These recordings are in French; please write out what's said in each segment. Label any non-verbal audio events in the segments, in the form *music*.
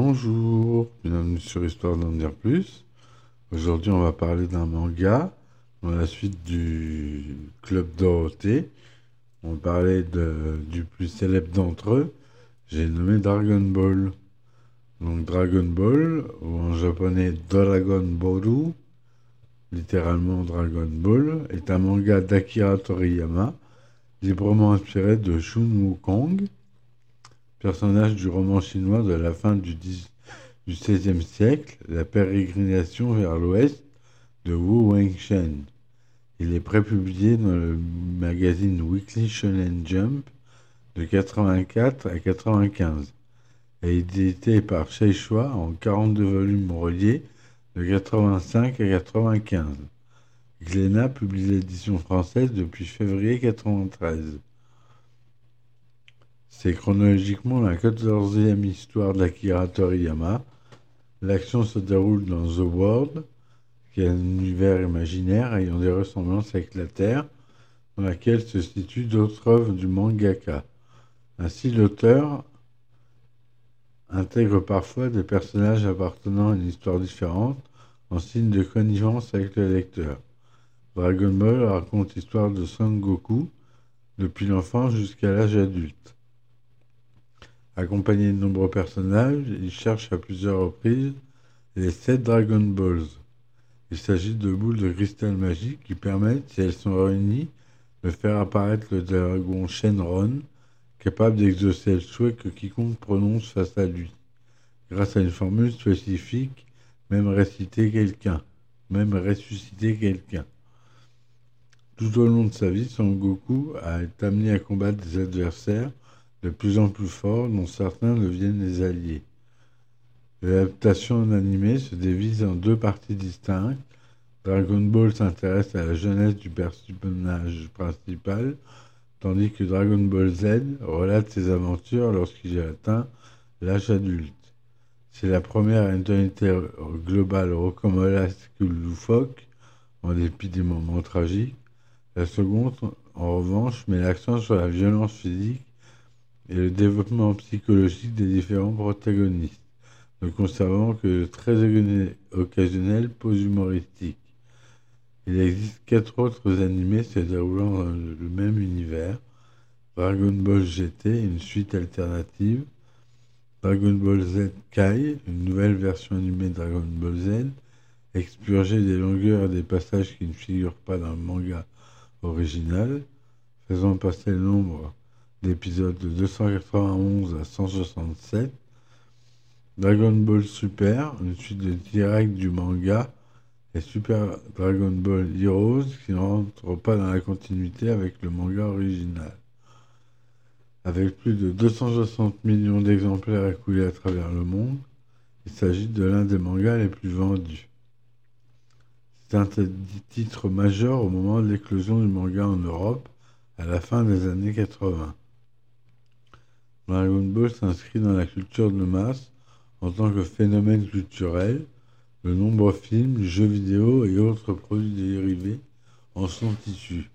Bonjour, bienvenue sur Histoire d'en dire plus. Aujourd'hui, on va parler d'un manga dans la suite du Club Dorothée. On parlait de, du plus célèbre d'entre eux. J'ai nommé Dragon Ball. Donc Dragon Ball, ou en japonais Dragon Boru, littéralement Dragon Ball, est un manga d'Akira Toriyama, librement inspiré de Shun Wukong, personnage du roman chinois de la fin du, XVIe siècle, la pérégrination vers l'ouest de Wu Wengshen. Il est prépublié dans le magazine Weekly Shonen Jump de 84 à 95 et édité par Shuai en 42 volumes reliés de 85 à 95. Glénat publie l'édition française depuis février 93. C'est chronologiquement la quatorzième histoire d'Akira Toriyama. L'action se déroule dans The World, qui est un univers imaginaire ayant des ressemblances avec la Terre, dans laquelle se situent d'autres œuvres du mangaka. Ainsi, l'auteur intègre parfois des personnages appartenant à une histoire différente en signe de connivence avec le lecteur. Dragon Ball raconte l'histoire de Son Goku depuis l'enfance jusqu'à l'âge adulte. Accompagné de nombreux personnages, il cherche à plusieurs reprises les sept Dragon Balls. Il s'agit de boules de cristal magique qui permettent, si elles sont réunies, de faire apparaître le dragon Shenron, capable d'exaucer le souhait que quiconque prononce face à lui. Grâce à une formule spécifique, même réciter quelqu'un, même ressusciter quelqu'un. Tout au long de sa vie, Son Goku a été amené à combattre des adversaires de plus en plus forts dont certains deviennent des alliés. L'adaptation en animé se divise en deux parties distinctes. Dragon Ball s'intéresse à la jeunesse du personnage principal, tandis que Dragon Ball Z relate ses aventures lorsqu'il atteint l'âge adulte. C'est la première tonalité globale que loufoque, en dépit des moments tragiques. La seconde, en revanche, met l'accent sur la violence physique et le développement psychologique des différents protagonistes, ne conservant que le très occasionnel pose humoristique. Il existe quatre autres animés se déroulant dans le même univers. Dragon Ball GT, une suite alternative. Dragon Ball Z Kai, une nouvelle version animée de Dragon Ball Z, expurgée des longueurs et des passages qui ne figurent pas dans le manga original, faisant passer le nombre d'épisodes de 291 à 167. Dragon Ball Super, une suite de direct du manga et Super Dragon Ball Heroes qui ne rentrent pas dans la continuité avec le manga original. Avec plus de 260 millions d'exemplaires écoulés à travers le monde, il s'agit de l'un des mangas les plus vendus. C'est un titre majeur au moment de l'éclosion du manga en Europe à la fin des années 80. Dragon Ball s'inscrit dans la culture de masse en tant que phénomène culturel de nombreux films, jeux vidéo et autres produits dérivés en sont issus.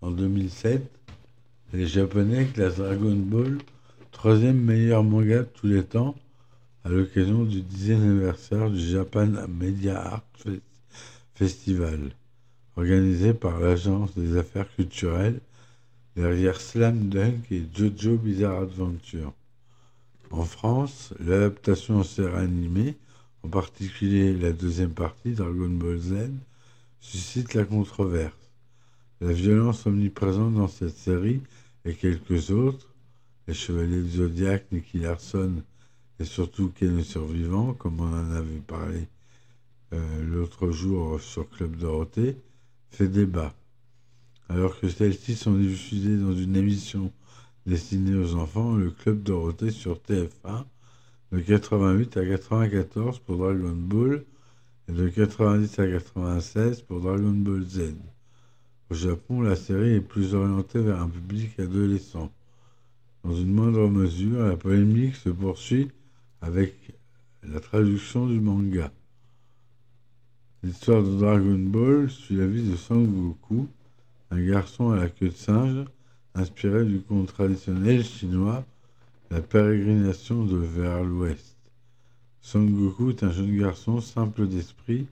En 2007, les Japonais classent Dragon Ball troisième meilleur manga de tous les temps à l'occasion du dixième anniversaire du Japan Media Art Festival, organisé par l'Agence des affaires culturelles derrière Slam Dunk et Jojo Bizarre Adventure. En France, l'adaptation en série animée en particulier la deuxième partie, Dragon Ball Z, suscite la controverse. La violence omniprésente dans cette série et quelques autres, les Chevaliers du Zodiac, Nicky Larson et surtout Ken le Survivant, comme on en avait parlé euh, l'autre jour sur Club Dorothée, fait débat. Alors que celles-ci sont diffusées dans une émission destinée aux enfants, le Club Dorothée sur TF1 de 88 à 94 pour Dragon Ball et de 90 à 96 pour Dragon Ball Z. Au Japon, la série est plus orientée vers un public adolescent. Dans une moindre mesure, la polémique se poursuit avec la traduction du manga. L'histoire de Dragon Ball suit la vie de Sangoku, un garçon à la queue de singe, inspiré du conte traditionnel chinois la pérégrination de vers l'ouest. Son Goku est un jeune garçon simple d'esprit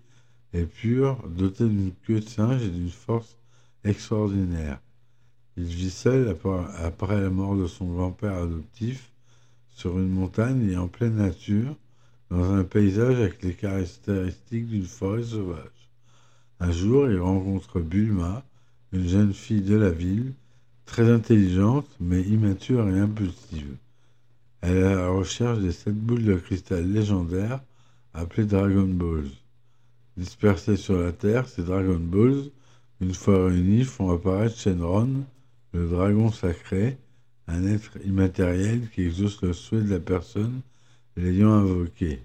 et pur, doté d'une queue de singe et d'une force extraordinaire. Il vit seul après la mort de son grand-père adoptif sur une montagne et en pleine nature, dans un paysage avec les caractéristiques d'une forêt sauvage. Un jour, il rencontre Bulma, une jeune fille de la ville, très intelligente mais immature et impulsive. Elle est à la recherche des sept boules de cristal légendaires appelées Dragon Balls. Dispersées sur la Terre, ces Dragon Balls, une fois réunis, font apparaître Shenron, le dragon sacré, un être immatériel qui exauce le souhait de la personne l'ayant invoqué.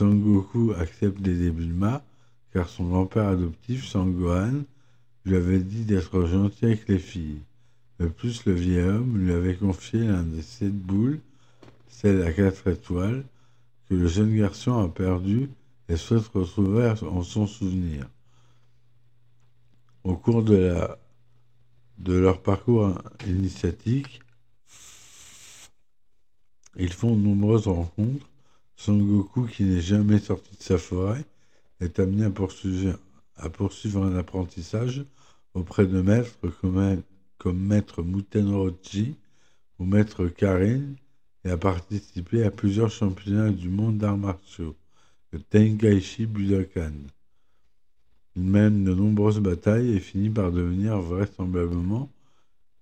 Goku accepte d'aider Bulma, car son grand-père adoptif, Sangohan, lui avait dit d'être gentil avec les filles. De plus, le vieil homme lui avait confié l'un des sept boules celle à quatre étoiles, que le jeune garçon a perdu et souhaite retrouver en son souvenir. Au cours de, leur parcours initiatique, ils font de nombreuses rencontres. Son Goku, qui n'est jamais sorti de sa forêt, est amené à poursuivre, à poursuivre un apprentissage auprès de maîtres comme, maître Mutenrochi ou maître Karin, et a participé à plusieurs championnats du monde d'arts martiaux, le Tenkaichi Budokan. Il mène de nombreuses batailles et finit par devenir vraisemblablement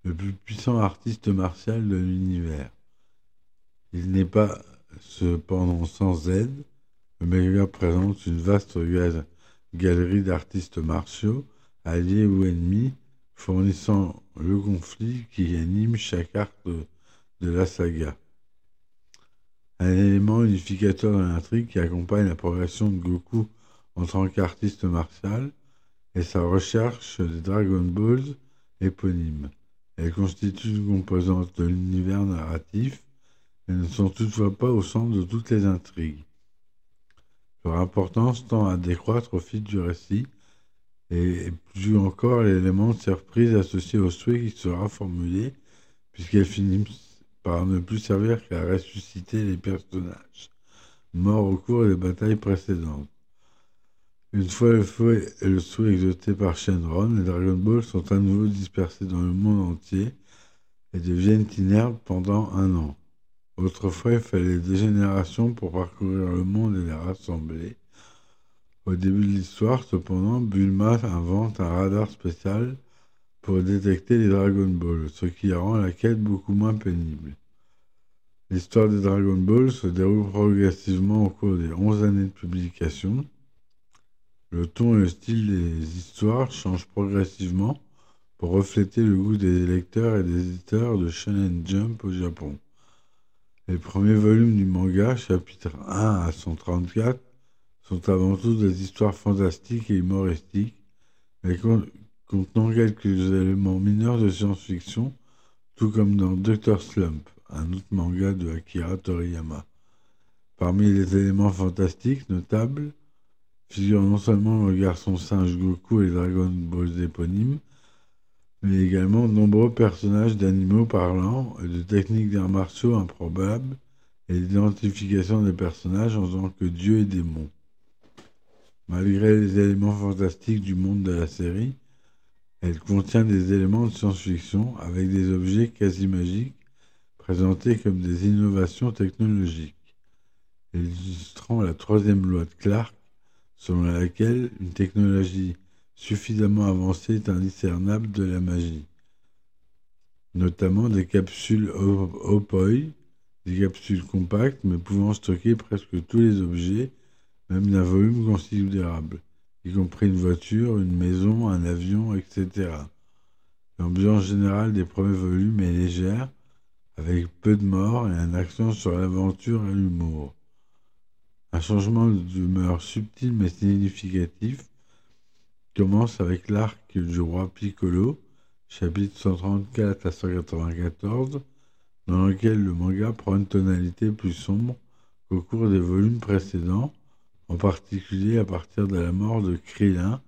le plus puissant artiste martial de l'univers. Il n'est pas cependant sans aide. Le méga présente une vaste galerie d'artistes martiaux, alliés ou ennemis, fournissant le conflit qui anime chaque arc de la saga un élément unificateur de l'intrigue qui accompagne la progression de Goku en tant qu'artiste martial est sa recherche des Dragon Balls éponymes. Elles constituent une composante de l'univers narratif, mais ne sont toutefois pas au centre de toutes les intrigues. Leur importance tend à décroître au fil du récit, et plus encore l'élément de surprise associé au souhait qui sera formulé, puisqu'elles finissent par ne plus servir qu'à ressusciter les personnages morts au cours des batailles précédentes. Une fois le feu et le souhait exaucés par Shenron, les Dragon Balls sont à nouveau dispersés dans le monde entier et deviennent inertes pendant un an. Autrefois, il fallait des générations pour parcourir le monde et les rassembler. Au début de l'histoire, cependant, Bulma invente un radar spécial pour détecter les Dragon Balls, ce qui rend la quête beaucoup moins pénible. L'histoire des Dragon Balls se déroule progressivement au cours des 11 années de publication. Le ton et le style des histoires changent progressivement pour refléter le goût des lecteurs et des éditeurs de Shonen Jump au Japon. Les premiers volumes du manga, chapitres 1 à 134, sont avant tout des histoires fantastiques et humoristiques, mais contenant quelques éléments mineurs de science-fiction, tout comme dans Dr. Slump, un autre manga de Akira Toriyama. Parmi les éléments fantastiques notables figurent non seulement le garçon singe Goku et Dragon Balls éponymes, mais également de nombreux personnages d'animaux parlants de techniques d'arts martiaux improbables et l'identification des personnages en tant que dieux et démons. Malgré les éléments fantastiques du monde de la série, elle contient des éléments de science-fiction avec des objets quasi magiques présentés comme des innovations technologiques, illustrant la troisième loi de Clark, selon laquelle une technologie suffisamment avancée est indiscernable de la magie, notamment des capsules Opoi, des capsules compactes mais pouvant stocker presque tous les objets, même d'un volume considérable y compris une voiture, une maison, un avion, etc. L'ambiance générale des premiers volumes est légère, avec peu de morts et un accent sur l'aventure et l'humour. Un changement d'humeur subtil mais significatif commence avec l'arc du roi Piccolo, chapitre 134 à 194, dans lequel le manga prend une tonalité plus sombre qu'au cours des volumes précédents, en particulier à partir de la mort de Krillin,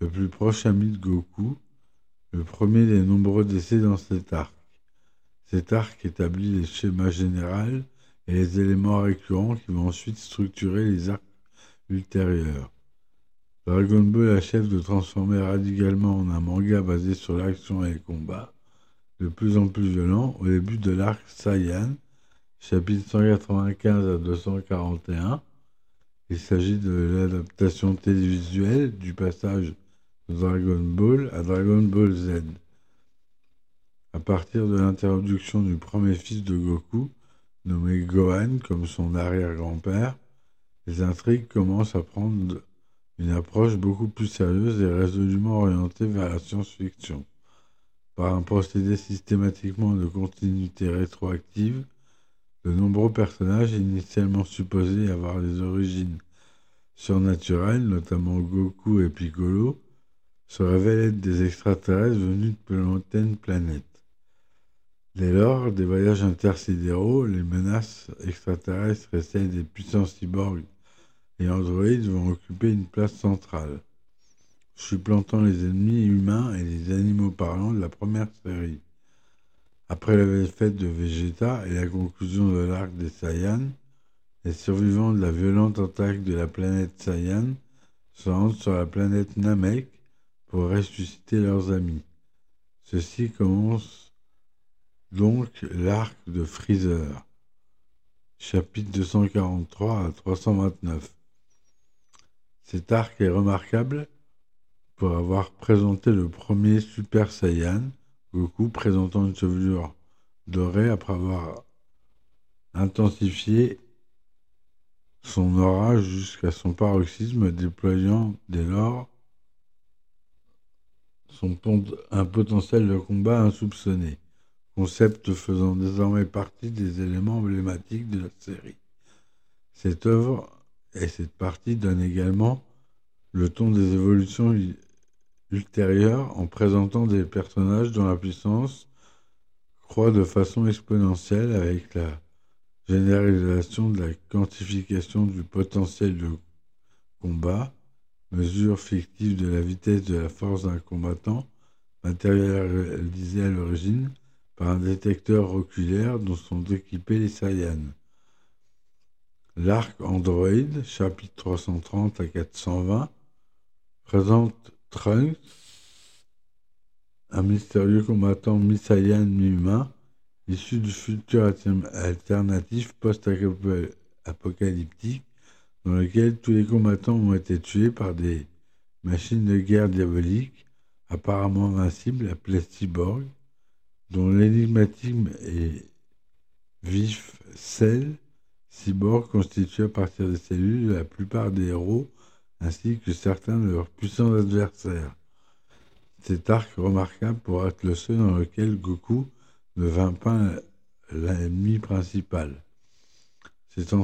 le plus proche ami de Goku, le premier des nombreux décès dans cet arc. Cet arc établit les schémas généraux et les éléments récurrents qui vont ensuite structurer les arcs ultérieurs. Dragon Ball achève de transformer radicalement en un manga basé sur l'action et les combats, de plus en plus violent au début de l'arc Saiyan, chapitre 195 à 241. Il s'agit de l'adaptation télévisuelle du passage de Dragon Ball à Dragon Ball Z. À partir de l'introduction du premier fils de Goku, nommé Gohan comme son arrière-grand-père, les intrigues commencent à prendre une approche beaucoup plus sérieuse et résolument orientée vers la science-fiction. Par un procédé systématiquement de continuité rétroactive, de nombreux personnages initialement supposés avoir des origines surnaturelles, notamment Goku et Piccolo, se révèlent être des extraterrestres venus de plus lointaines planètes. Dès lors, des voyages intersidéraux, les menaces extraterrestres et des puissances cyborgs et androïdes vont occuper une place centrale, supplantant les ennemis humains et les animaux parlants de la première série. Après la défaite de Vegeta et la conclusion de l'arc des Saiyans, les survivants de la violente attaque de la planète Saiyan se rendent sur la planète Namek pour ressusciter leurs amis. Ceci commence donc l'arc de Freezer, chapitre 243 à 329. Cet arc est remarquable pour avoir présenté le premier Super Saiyan, Goku présentant une chevelure dorée après avoir intensifié son aura jusqu'à son paroxysme, déployant dès lors son, un potentiel de combat insoupçonné, concept faisant désormais partie des éléments emblématiques de la série. Cette œuvre et cette partie donne également le ton des évolutions ultérieures en présentant des personnages dont la puissance croît de façon exponentielle avec la généralisation de la quantification du potentiel de combat, mesure fictive de la vitesse de la force d'un combattant, matérialisée à l'origine par un détecteur oculaire dont sont équipés les Saiyans. L'arc Android, chapitre 330 à 420, présente Trunks, un mystérieux combattant mi-Saiyan mi-humain, issu du futur alternatif post-apocalyptique dans lequel tous les combattants ont été tués par des machines de guerre diaboliques apparemment invincibles appelées cyborgs, dont l'énigmatique et vif Cell, cyborg constitué à partir des cellules la plupart des héros ainsi que certains de leurs puissants adversaires. Cet arc remarquable pour être le seul dans lequel Goku ne vint pas l'ennemi principal. C'est en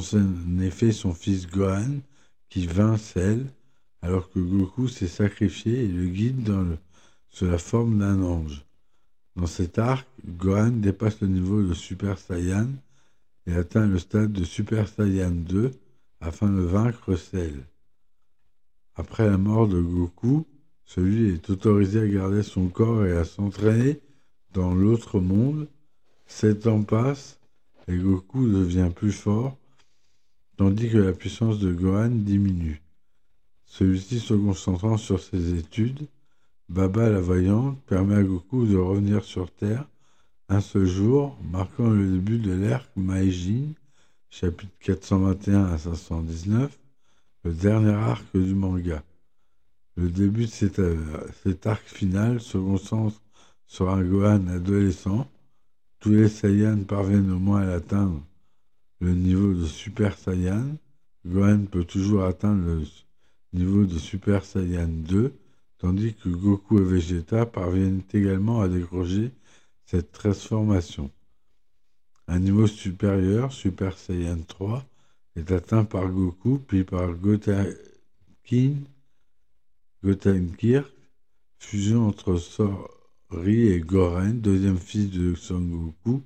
effet son fils Gohan qui vint Cell, alors que Goku s'est sacrifié et le guide sous la forme d'un ange. Dans cet arc, Gohan dépasse le niveau de Super Saiyan et atteint le stade de Super Saiyan 2 afin de vaincre Cell. Après la mort de Goku, celui est autorisé à garder son corps et à s'entraîner dans l'autre monde. Sept ans passent et Goku devient plus fort, tandis que la puissance de Gohan diminue. Celui-ci se concentrant sur ses études, Baba la Voyante permet à Goku de revenir sur Terre un seul jour, marquant le début de l'ère Meijin, chapitre 421 à 519, le dernier arc du manga. Le début de cet, euh, arc final se concentre sur un Gohan adolescent. Tous les Saiyans parviennent au moins à l'atteindre le niveau de Super Saiyan. Gohan peut toujours atteindre le niveau de Super Saiyan 2, tandis que Goku et Vegeta parviennent également à décrocher cette transformation. Un niveau supérieur, Super Saiyan 3, est atteint par Goku, puis par Gotenkin, Gotenkirk, fusion entre Sori et Goren, deuxième fils de Son Goku,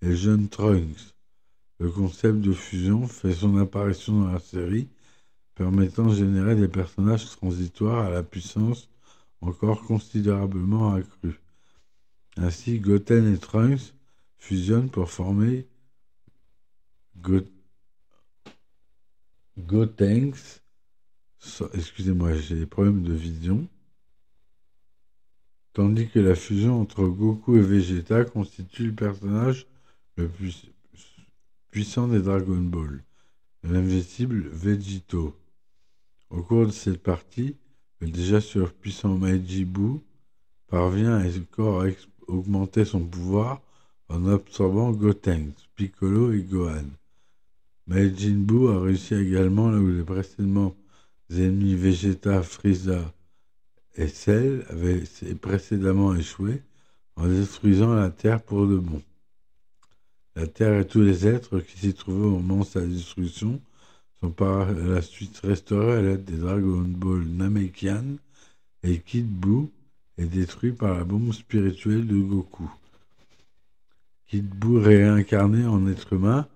et jeune Trunks. Le concept de fusion fait son apparition dans la série, permettant de générer des personnages transitoires à la puissance encore considérablement accrue. Ainsi, Goten et Trunks fusionnent pour former Gotenks, excusez-moi, j'ai des problèmes de vision, tandis que la fusion entre Goku et Vegeta constitue le personnage le plus puissant des Dragon Ball, l'invisible Vegito. Au cours de cette partie, le déjà surpuissant Meiji parvient à encore augmenter son pouvoir en absorbant Gotenks, Piccolo et Gohan. Majin Buu a réussi également là où les précédents ennemis Vegeta, Frieza et Cell avaient précédemment échoué en détruisant la Terre pour de bon. La Terre et tous les êtres qui s'y trouvaient au moment de sa destruction sont par la suite restaurés à l'aide des Dragon Ball Namekian et Kid Buu est détruit par la bombe spirituelle de Goku. Kid Buu réincarné en être humain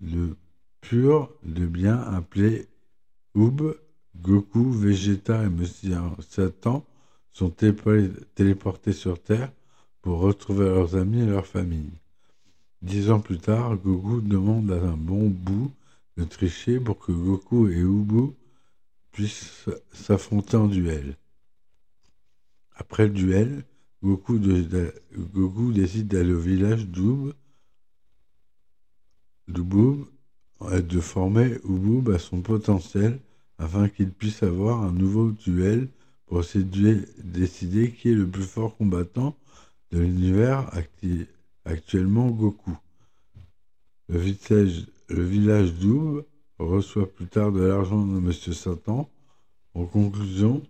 le pur, le bien appelé Oub, Goku, Vegeta et Monsieur Satan sont téléportés sur Terre pour retrouver leurs amis et leurs familles. Dix ans plus tard, Goku demande à un bon bout de tricher pour que Goku et Ubu puissent s'affronter en duel. Après le duel, Goku, Goku décide d'aller au village d'Oub Ubub de former Ubub à son potentiel afin qu'il puisse avoir un nouveau duel pour décider qui est le plus fort combattant de l'univers actuellement Goku. Le village, le village d'Oub reçoit plus tard de l'argent de Monsieur Satan. En conclusion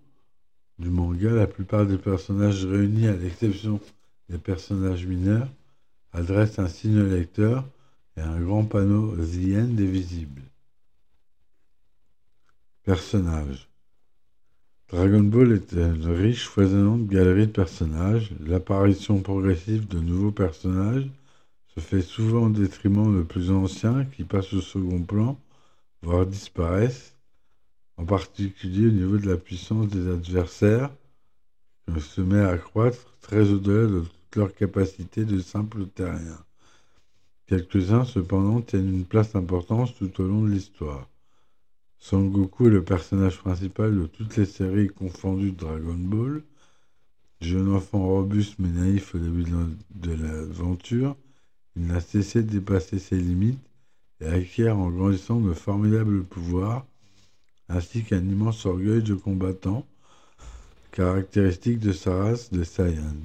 du manga, la plupart des personnages réunis, à l'exception des personnages mineurs, adressent un signe au lecteur et un grand panneau The End est visible. Personnages Dragon Ball est une riche, foisonnante galerie de personnages. L'apparition progressive de nouveaux personnages se fait souvent au détriment de plus anciens qui passent au second plan, voire disparaissent, en particulier au niveau de la puissance des adversaires, qui se met à croître très au-delà de toute leur capacité de simples terriens. Quelques-uns, cependant, tiennent une place importante tout au long de l'histoire. Son Goku est le personnage principal de toutes les séries confondues de Dragon Ball. Jeune enfant robuste mais naïf au début de l'aventure, il n'a cessé de dépasser ses limites et acquiert en grandissant de formidables pouvoirs, ainsi qu'un immense orgueil de combattant, caractéristique de sa race de Saiyan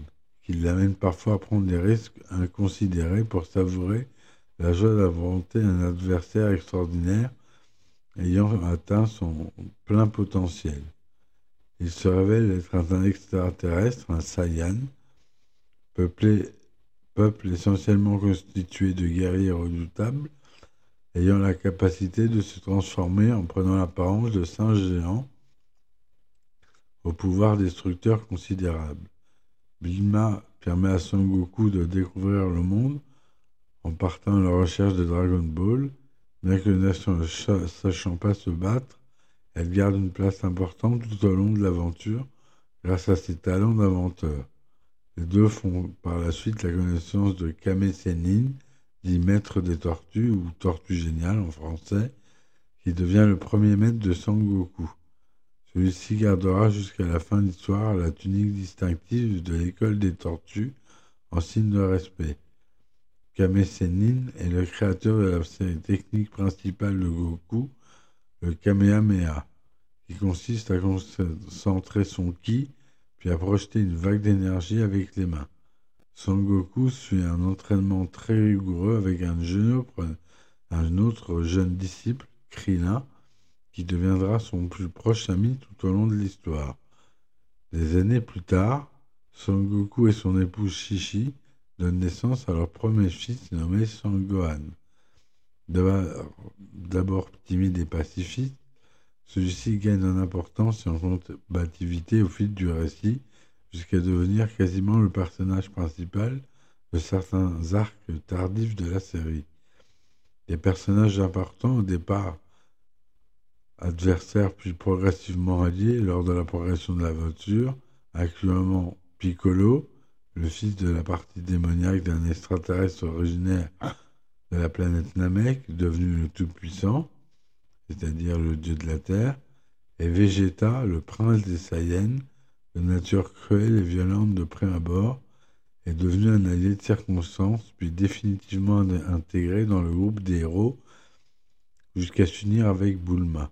qui l'amène parfois à prendre des risques inconsidérés pour savourer la joie d'affronter un adversaire extraordinaire ayant atteint son plein potentiel. Il se révèle être un extraterrestre, un Saiyan, peuplé, peuple essentiellement constitué de guerriers redoutables, ayant la capacité de se transformer en prenant l'apparence de singes géants au pouvoir destructeur considérable. Bulma permet à Son Goku de découvrir le monde en partant à la recherche de Dragon Ball. Bien que ne sachant pas se battre, elle garde une place importante tout au long de l'aventure grâce à ses talents d'inventeur. Les deux font par la suite la connaissance de Kame Sennin, dit maître des tortues ou tortue géniale en français, qui devient le premier maître de Sangoku. Celui-ci gardera jusqu'à la fin de l'histoire la tunique distinctive de l'école des tortues en signe de respect. Kame Sennin est le créateur de la série technique principale de Goku, le Kamehameha, qui consiste à concentrer son ki puis à projeter une vague d'énergie avec les mains. Son Goku suit un entraînement très rigoureux avec un, autre jeune disciple, Krillin, qui deviendra son plus proche ami tout au long de l'histoire. Des années plus tard, Son Goku et son épouse Shishi donnent naissance à leur premier fils nommé Son Gohan. D'abord timide et pacifiste, celui-ci gagne en importance et en combativité au fil du récit, jusqu'à devenir quasiment le personnage principal de certains arcs tardifs de la série. Des personnages importants au départ adversaires puis progressivement alliés lors de la progression de la voiture, actuellement Piccolo, le fils de la partie démoniaque d'un extraterrestre originaire de la planète Namek, devenu le Tout-Puissant, c'est-à-dire le dieu de la Terre, et Vegeta, le prince des Saiyans, de nature cruelle et violente de près abord, est devenu un allié de circonstance, puis définitivement intégré dans le groupe des héros, jusqu'à s'unir avec Bulma.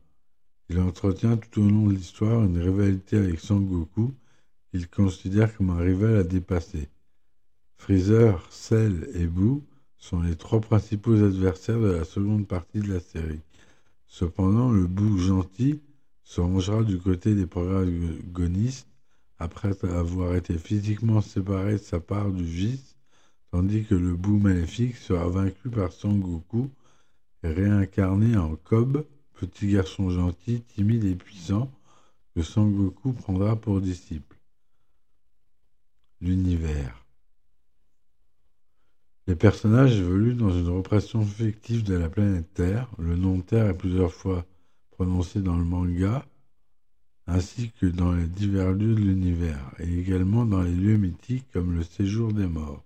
Il entretient tout au long de l'histoire une rivalité avec Sangoku, qu'il considère comme un rival à dépasser. Freezer, Cell et Boo sont les trois principaux adversaires de la seconde partie de la série. Cependant, le Boo gentil se rangera du côté des protagonistes après avoir été physiquement séparé de sa part du vice, tandis que le Boo maléfique sera vaincu par Son Goku et réincarné en Kob, petit garçon gentil, timide et puissant, que Son Goku prendra pour disciple. L'univers. Les personnages évoluent dans une représentation fictive de la planète Terre. Le nom Terre est plusieurs fois prononcé dans le manga, ainsi que dans les divers lieux de l'univers, et également dans les lieux mythiques comme le séjour des morts.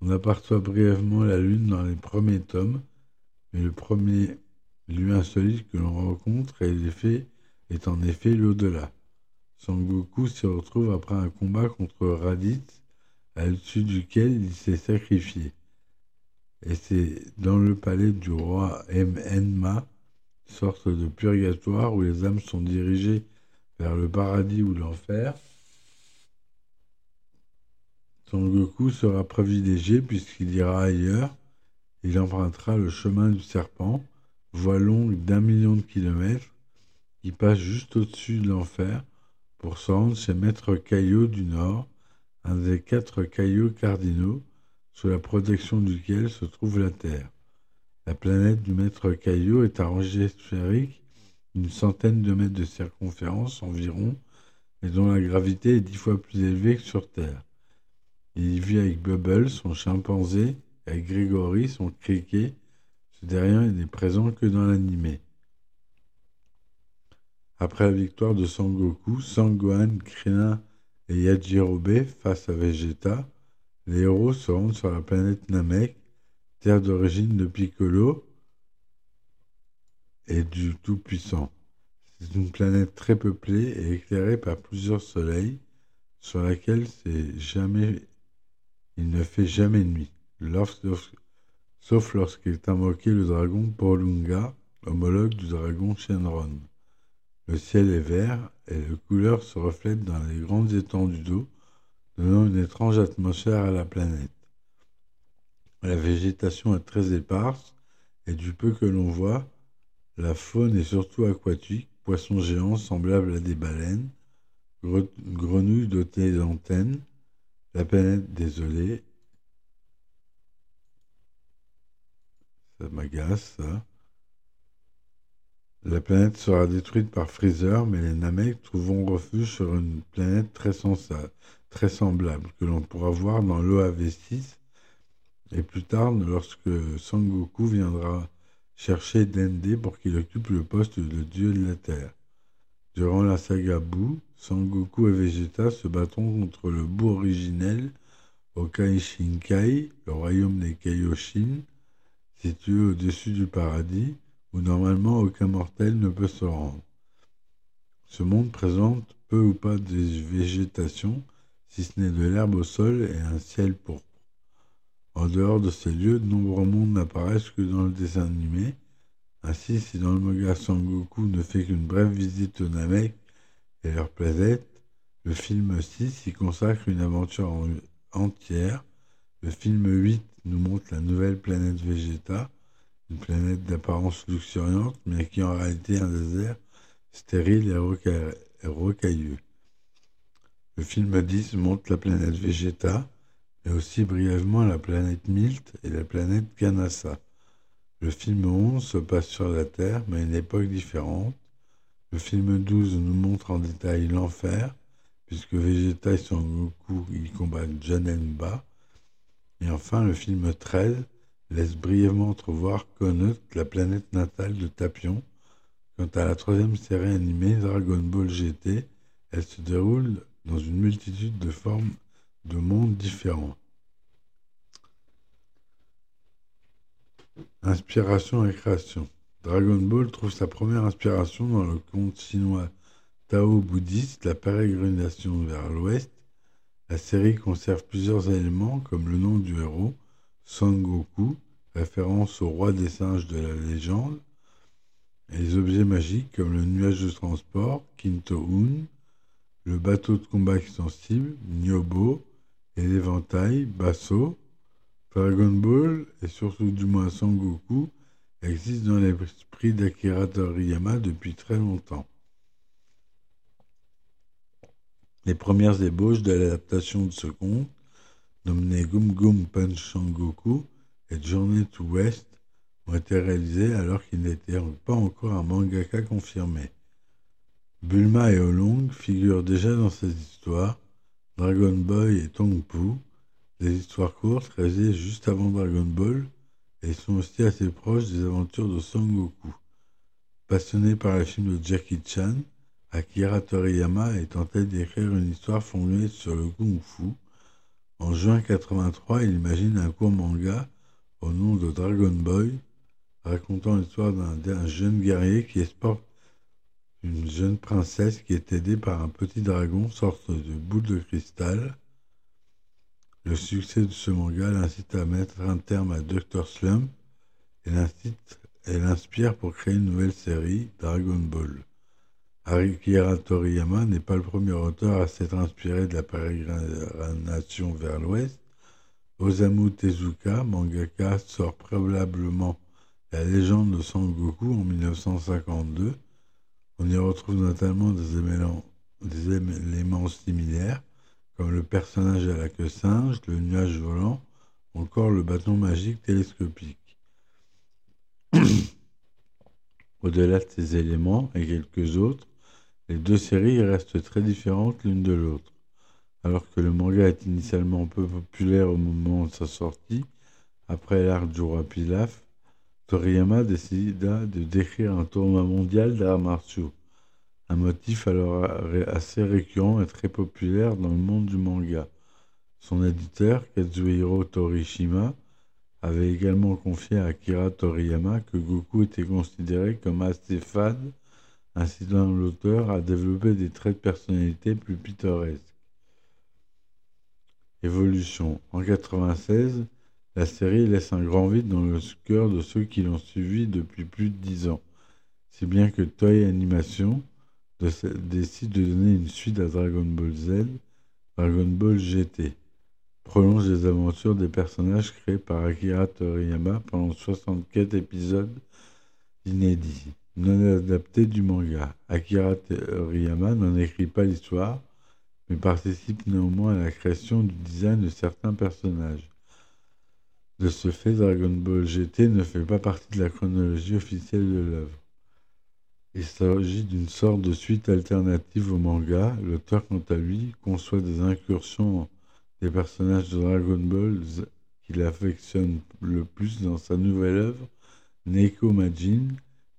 On aperçoit brièvement la Lune dans les premiers tomes, mais le premier lieu insolite que l'on rencontre est, en effet l'au-delà. Sangoku s'y retrouve après un combat contre Raditz, au-dessus duquel il s'est sacrifié. Et c'est dans le palais du roi Enma, sorte de purgatoire où les âmes sont dirigées vers le paradis ou l'enfer. Son Goku sera privilégié puisqu'il ira ailleurs. Il empruntera le chemin du serpent, voie longue d'un million de kilomètres, qui passe juste au-dessus de l'enfer pour se rendre chez Maître Caillot du Nord, un des quatre caillots cardinaux, sous la protection duquel se trouve la Terre. La planète du Maître Caillot est arrangée sphérique une centaine de mètres de circonférence environ, et dont la gravité est dix fois plus élevée que sur Terre. Il y vit avec Bubble, son chimpanzé, et avec Grégory, son criquet. Ce dernier n'est présent que dans l'animé. Après la victoire de Sangoku, Sangohan, Krillin et Yajirobe face à Vegeta, les héros se rendent sur la planète Namek, terre d'origine de Piccolo, et du Tout-Puissant. C'est une planète très peuplée et éclairée par plusieurs soleils, sur laquelle jamais, il ne fait jamais nuit, sauf lorsqu'il est invoqué le dragon Porlunga, homologue du dragon Shenron. Le ciel est vert et les couleurs se reflètent dans les grandes étendues d'eau, donnant une étrange atmosphère à la planète. La végétation est très éparse et du peu que l'on voit, la faune est surtout aquatique, poissons géants semblables à des baleines, grenouilles dotées d'antennes, la planète désolée. Ça m'agace. La planète sera détruite par Freezer, mais les Namek trouveront refuge sur une planète très, très semblable que l'on pourra voir dans l'OAV6 et plus tard lorsque Sangoku viendra chercher Dende pour qu'il occupe le poste de dieu de la Terre. Durant la saga Buu, Sangoku et Vegeta se battront contre le Buu originel au Kaishinkai, le royaume des Kaioshin, situé au-dessus du paradis, où normalement aucun mortel ne peut se rendre. Ce monde présente peu ou pas de végétation, si ce n'est de l'herbe au sol et un ciel pourpre. En dehors de ces lieux, de nombreux mondes n'apparaissent que dans le dessin animé. Ainsi, si dans le manga Sangoku ne fait qu'une brève visite aux Namek et leur planète, le film 6 y consacre une aventure entière. Le film 8 nous montre la nouvelle planète Vegeta, une planète d'apparence luxuriante, mais qui est en réalité un désert stérile et rocailleux. Le film 10 montre la planète Vegeta, mais aussi brièvement la planète Milt et la planète Kanasa. Le film 11 se passe sur la Terre, mais à une époque différente. Le film 12 nous montre en détail l'enfer, puisque Vegeta et Son Goku y combattent Janemba. Et enfin, le film 13 laisse brièvement entrevoir Konot, la planète natale de Tapion. Quant à la troisième série animée, Dragon Ball GT, elle se déroule dans une multitude de formes de mondes différents. Inspiration et création. Dragon Ball trouve sa première inspiration dans le conte chinois tao-bouddhiste La pérégrination vers l'ouest. La série conserve plusieurs éléments comme le nom du héros, Son Goku, référence au roi des singes de la légende, et les objets magiques comme le nuage de transport, Kinto-un, le bateau de combat extensible, Nyobo, et l'éventail, Basso. Dragon Ball, et surtout du moins Goku existent dans l'esprit d'Akira Toriyama depuis très longtemps. Les premières ébauches de l'adaptation de ce conte, nommées Gum Gum Punch Goku et Journey to West, ont été réalisées alors qu'il n'était pas encore un mangaka confirmé. Bulma et Olong figurent déjà dans ces histoires, Dragon Boy et Tongpu, des histoires courtes réalisées juste avant Dragon Ball, et sont aussi assez proches des aventures de Son Goku. Passionné par les films de Jackie Chan, Akira Toriyama est tenté d'écrire une histoire fondée sur le Kung Fu. En juin 83, il imagine un court manga au nom de Dragon Boy, racontant l'histoire d'un jeune guerrier qui exporte une jeune princesse qui est aidée par un petit dragon, sorte de boule de cristal. Le succès de ce manga l'incite à mettre un terme à Dr. Slump et l'inspire pour créer une nouvelle série, Dragon Ball. Akira Toriyama n'est pas le premier auteur à s'être inspiré de la pérégrination vers l'ouest. Osamu Tezuka, mangaka, sort probablement la légende de Son Goku en 1952. On y retrouve notamment des éléments, similaires, comme le personnage à la queue singe, le nuage volant, encore le bâton magique télescopique. *coughs* Au-delà de ces éléments et quelques autres, les deux séries restent très différentes l'une de l'autre. Alors que le manga est initialement peu populaire au moment de sa sortie, après l'arc Jura Pilaf, Toriyama décida de décrire un tournoi mondial d'arts martiaux, un motif alors assez récurrent et très populaire dans le monde du manga. Son éditeur, Kazuhiro Torishima, avait également confié à Akira Toriyama que Goku était considéré comme assez fade incitant l'auteur à développer des traits de personnalité plus pittoresques. Évolution. En 1996, la série laisse un grand vide dans le cœur de ceux qui l'ont suivi depuis plus de dix ans, si bien que Toei Animation décide de donner une suite à Dragon Ball Z, Dragon Ball GT, prolonge les aventures des personnages créés par Akira Toriyama pendant 64 épisodes inédits non adapté du manga. Akira Toriyama n'en écrit pas l'histoire, mais participe néanmoins à la création du design de certains personnages. De ce fait, Dragon Ball GT ne fait pas partie de la chronologie officielle de l'œuvre. Il s'agit d'une sorte de suite alternative au manga. L'auteur, quant à lui, conçoit des incursions des personnages de Dragon Ball qu'il affectionne le plus dans sa nouvelle œuvre, Neko Majin,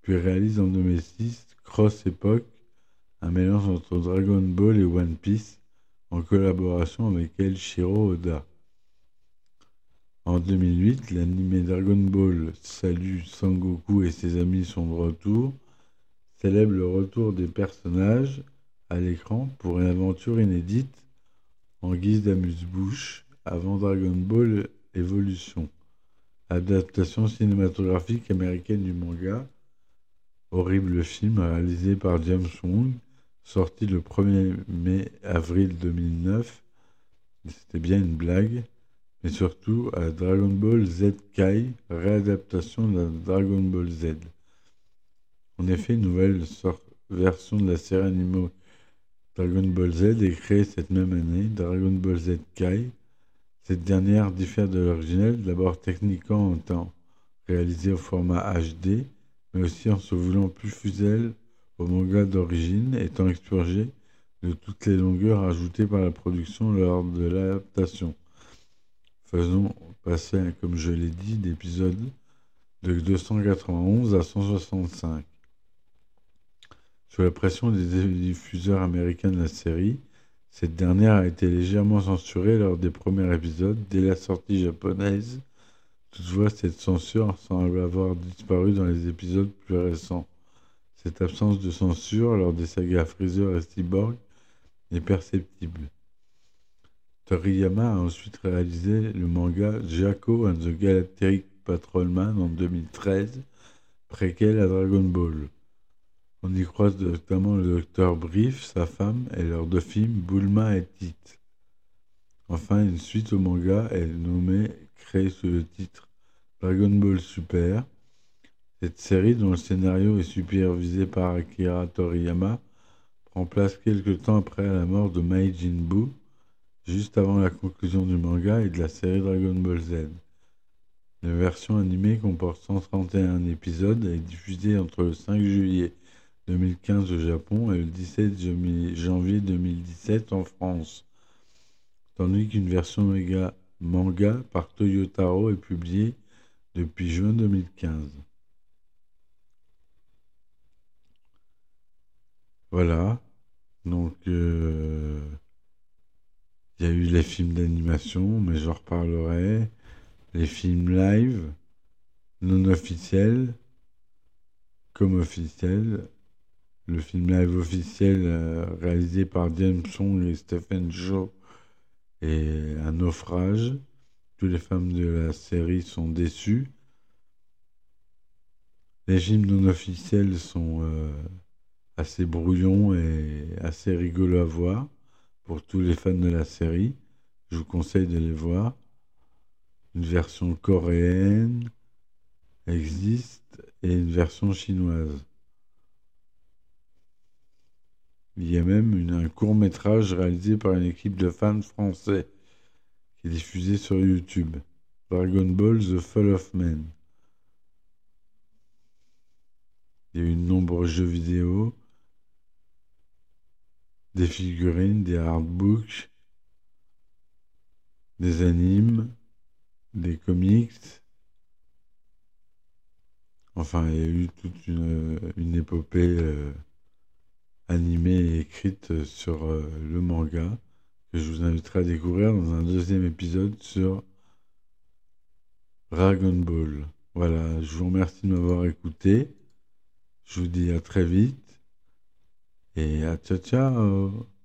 puis réalise en 2006 Cross Epoch, un mélange entre Dragon Ball et One Piece, en collaboration avec El Shiro Oda. En 2008, l'anime Dragon Ball Salut Sangoku et ses amis sont de retour, célèbre le retour des personnages à l'écran pour une aventure inédite en guise d'amuse-bouche avant Dragon Ball Evolution, adaptation cinématographique américaine du manga Horrible film réalisé par James Wong, sorti le 1er mai avril 2009. C'était bien une blague, mais surtout à Dragon Ball Z Kai, réadaptation de Dragon Ball Z. En effet, une nouvelle version de la série animée Dragon Ball Z est créée cette même année, Dragon Ball Z Kai. Cette dernière diffère de l'original, d'abord techniquement en temps réalisé au format HD, mais aussi en se voulant plus fusel au manga d'origine, étant expurgé de toutes les longueurs ajoutées par la production lors de l'adaptation. Faisons passer, comme je l'ai dit, d'épisodes de 291 à 165. Sous la pression des diffuseurs américains de la série, cette dernière a été légèrement censurée lors des premiers épisodes dès la sortie japonaise Toutefois, cette censure semble avoir disparu dans les épisodes plus récents. Cette absence de censure lors des sagas Freezer et Cyborg est perceptible. Toriyama a ensuite réalisé le manga Jaco and the Galactic Patrolman en 2013, préquel à Dragon Ball. On y croise notamment le docteur Brief, sa femme et leurs deux films Bulma et Tite. Enfin, une suite au manga est nommée, créée sous le titre Dragon Ball Super. Cette série, dont le scénario est supervisé par Akira Toriyama, prend place quelque temps après la mort de Meijin Buu, juste avant la conclusion du manga et de la série Dragon Ball Z. La version animée comporte 131 épisodes et est diffusée entre le 5 juillet 2015 au Japon et le 17 janvier 2017 en France, tandis qu'une version manga par Toyotaro est publiée depuis juin 2015. Voilà, donc euh, il y a eu les films d'animation, mais j'en reparlerai, les films live, non officiels, comme officiels, le film live officiel euh, réalisé par James Song et Stephen Shaw est un naufrage. Tous les fans de la série sont déçus. Les films non officiels sont euh, assez brouillons et assez rigolos à voir pour tous les fans de la série. Je vous conseille de les voir. Une version coréenne existe et une version chinoise. Il y a même un court métrage réalisé par une équipe de fans français qui est diffusé sur YouTube. Dragon Ball The Fall of Man. Il y a eu de nombreux jeux vidéo, des figurines, des artbooks, des animes, des comics. Enfin, il y a eu toute une, épopée. Euh, animée et écrite sur euh, le manga que je vous inviterai à découvrir dans un deuxième épisode sur Dragon Ball. Voilà, je vous remercie de m'avoir écouté. Je vous dis à très vite et à ciao ciao